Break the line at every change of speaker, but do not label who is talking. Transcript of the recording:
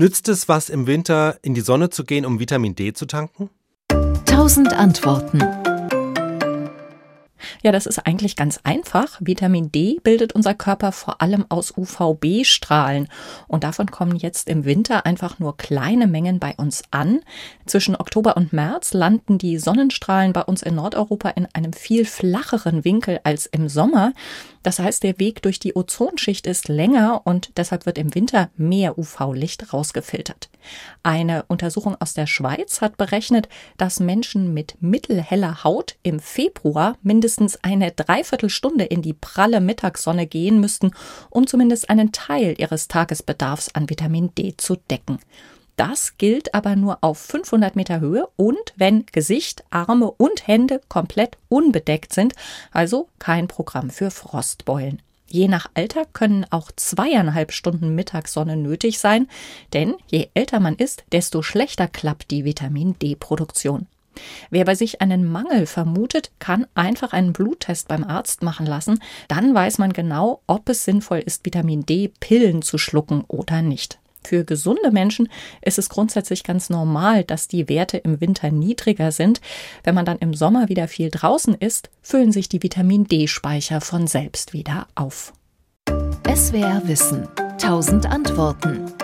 Nützt es was im Winter in die Sonne zu gehen, um Vitamin D zu tanken?
1000 Antworten.
Ja, das ist eigentlich ganz einfach. Vitamin D bildet unser Körper vor allem aus UVB-Strahlen. Und davon kommen jetzt im Winter einfach nur kleine Mengen bei uns an. Zwischen Oktober und März landen die Sonnenstrahlen bei uns in Nordeuropa in einem viel flacheren Winkel als im Sommer. Das heißt, der Weg durch die Ozonschicht ist länger und deshalb wird im Winter mehr UV-Licht rausgefiltert. Eine Untersuchung aus der Schweiz hat berechnet, dass Menschen mit mittelheller Haut im Februar mindestens eine Dreiviertelstunde in die pralle Mittagssonne gehen müssten, um zumindest einen Teil ihres Tagesbedarfs an Vitamin D zu decken. Das gilt aber nur auf 500 Meter Höhe und wenn Gesicht, Arme und Hände komplett unbedeckt sind, also kein Programm für Frostbeulen. Je nach Alter können auch zweieinhalb Stunden Mittagssonne nötig sein, denn je älter man ist, desto schlechter klappt die Vitamin D-Produktion. Wer bei sich einen Mangel vermutet, kann einfach einen Bluttest beim Arzt machen lassen. Dann weiß man genau, ob es sinnvoll ist, Vitamin D-Pillen zu schlucken oder nicht. Für gesunde Menschen ist es grundsätzlich ganz normal, dass die Werte im Winter niedriger sind. Wenn man dann im Sommer wieder viel draußen ist, füllen sich die Vitamin D-Speicher von selbst wieder auf.
SWR Wissen. 1000 Antworten.